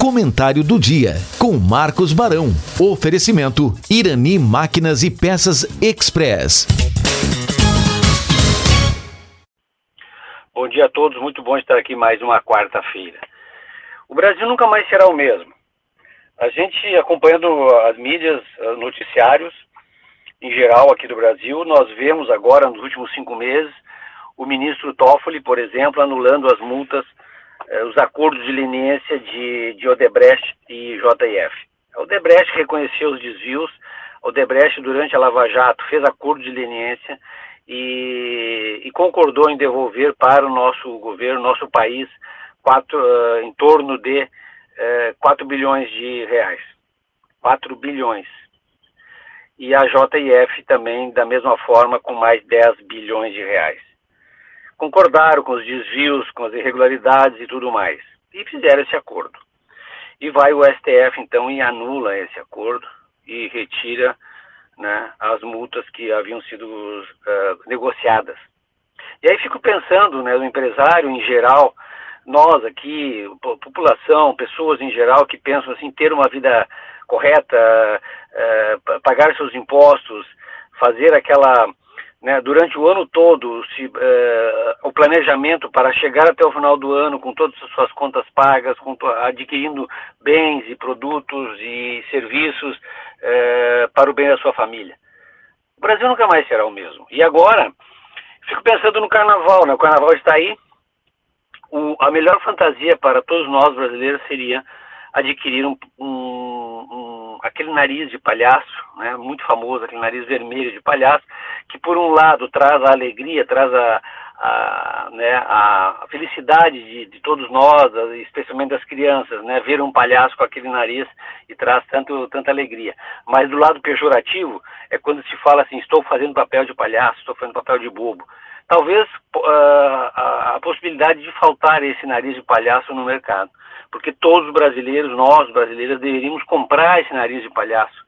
Comentário do dia com Marcos Barão. Oferecimento Irani Máquinas e Peças Express. Bom dia a todos, muito bom estar aqui mais uma quarta-feira. O Brasil nunca mais será o mesmo. A gente acompanhando as mídias, os noticiários, em geral aqui do Brasil, nós vemos agora nos últimos cinco meses o ministro Toffoli, por exemplo, anulando as multas os acordos de leniência de, de Odebrecht e JF. Odebrecht reconheceu os desvios, Odebrecht, durante a Lava Jato, fez acordo de leniência e, e concordou em devolver para o nosso governo, nosso país, quatro, uh, em torno de uh, eh, 4 bilhões de reais. 4 bilhões. E a JF também, da mesma forma, com mais 10 bilhões de reais concordaram com os desvios, com as irregularidades e tudo mais. E fizeram esse acordo. E vai o STF então e anula esse acordo e retira né, as multas que haviam sido uh, negociadas. E aí fico pensando, né, o empresário em geral, nós aqui, população, pessoas em geral que pensam assim, ter uma vida correta, uh, pagar seus impostos, fazer aquela né, durante o ano todo se, eh, o planejamento para chegar até o final do ano com todas as suas contas pagas, com, adquirindo bens e produtos e serviços eh, para o bem da sua família. O Brasil nunca mais será o mesmo. E agora, fico pensando no carnaval, né? o carnaval está aí. O, a melhor fantasia para todos nós brasileiros seria adquirir um, um, um, aquele nariz de palhaço, né, muito famoso, aquele nariz vermelho de palhaço, que por um lado traz a alegria, traz a, a, né, a felicidade de, de, todos nós, especialmente das crianças, né, ver um palhaço com aquele nariz e traz tanto, tanta alegria. Mas do lado pejorativo é quando se fala assim, estou fazendo papel de palhaço, estou fazendo papel de bobo. Talvez uh, a, a possibilidade de faltar esse nariz de palhaço no mercado porque todos os brasileiros, nós brasileiros, deveríamos comprar esse nariz de palhaço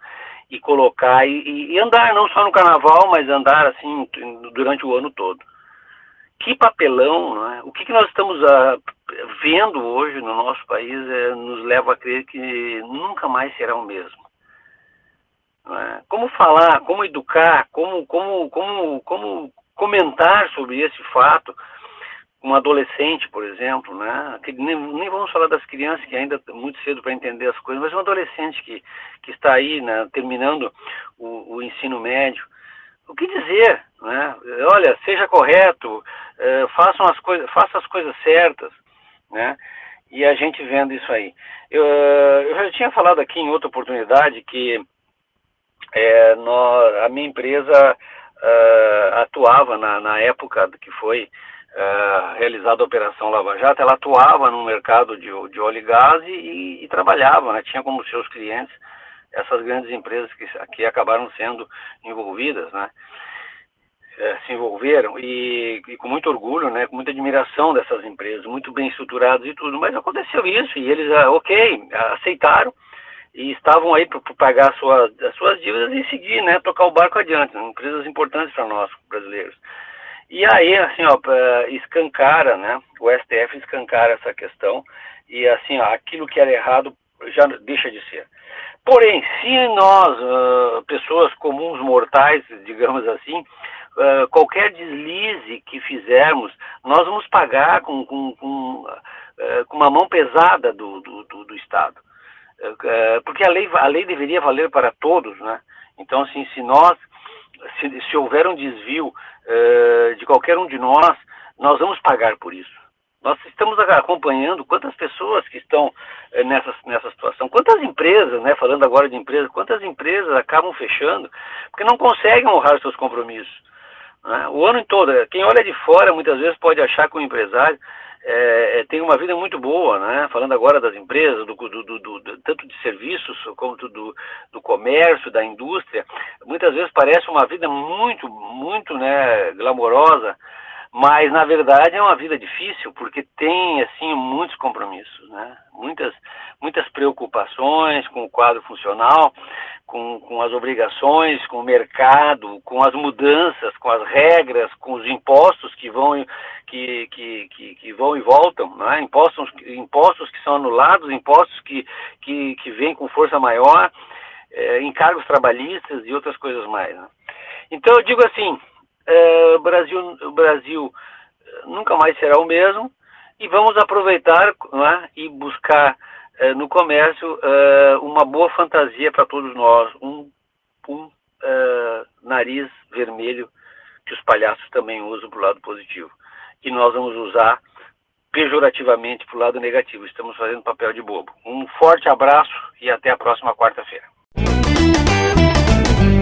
e colocar e, e, andar não só no carnaval, mas andar assim durante o ano todo. Que papelão, não é? O que, que nós estamos uh, vendo hoje no nosso país é, nos leva a crer que nunca mais será o mesmo. É? Como falar, como educar, como, como, como, como comentar sobre esse fato um adolescente, por exemplo, né? Que nem, nem, vamos falar das crianças que ainda é muito cedo para entender as coisas, mas um adolescente que, que está aí, né, terminando o, o ensino médio, o que dizer, né? Olha, seja correto, eh, façam as coisas, faça as coisas certas, né? E a gente vendo isso aí. Eu, eu já tinha falado aqui em outra oportunidade que é, nós, a minha empresa uh, atuava na, na época que foi é, realizada a Operação Lava Jato, ela atuava no mercado de, de óleo e gás e, e trabalhava, né? tinha como seus clientes essas grandes empresas que, que acabaram sendo envolvidas, né? É, se envolveram e, e, com muito orgulho, né, com muita admiração dessas empresas, muito bem estruturadas e tudo, mas aconteceu isso e eles, ok, aceitaram e estavam aí para pagar as suas dívidas e seguir, né, tocar o barco adiante, né, empresas importantes para nós, brasileiros. E aí, assim, ó, escancara, né? O STF escancara essa questão e, assim, ó, aquilo que era errado já deixa de ser. Porém, se nós, uh, pessoas comuns, mortais, digamos assim, uh, qualquer deslize que fizermos, nós vamos pagar com, com, com, uh, com uma mão pesada do, do, do, do Estado. Porque a lei, a lei deveria valer para todos, né? Então, assim, se nós se, se houver um desvio uh, de qualquer um de nós, nós vamos pagar por isso. Nós estamos acompanhando quantas pessoas que estão uh, nessa, nessa situação, quantas empresas, né, falando agora de empresas, quantas empresas acabam fechando porque não conseguem honrar seus compromissos. Né? O ano todo, quem olha de fora muitas vezes pode achar que o empresário é, é, tem uma vida muito boa, né? Falando agora das empresas, do, do, do, tanto de serviços do, do comércio, da indústria, muitas vezes parece uma vida muito, muito, né, glamourosa, mas na verdade é uma vida difícil porque tem assim muitos compromissos, né? Muitas, muitas preocupações com o quadro funcional, com, com as obrigações, com o mercado, com as mudanças, com as regras, com os impostos que vão, que, que, que, que vão e voltam, né? impostos, impostos que são anulados, impostos que, que, que vêm com força maior, é, encargos trabalhistas e outras coisas mais. Né? Então eu digo assim, é, o Brasil, o Brasil nunca mais será o mesmo e vamos aproveitar né, e buscar é, no comércio é, uma boa fantasia para todos nós, um, um é, nariz vermelho que os palhaços também usam para o lado positivo. E nós vamos usar pejorativamente para o lado negativo. Estamos fazendo papel de bobo. Um forte abraço e até a próxima quarta-feira.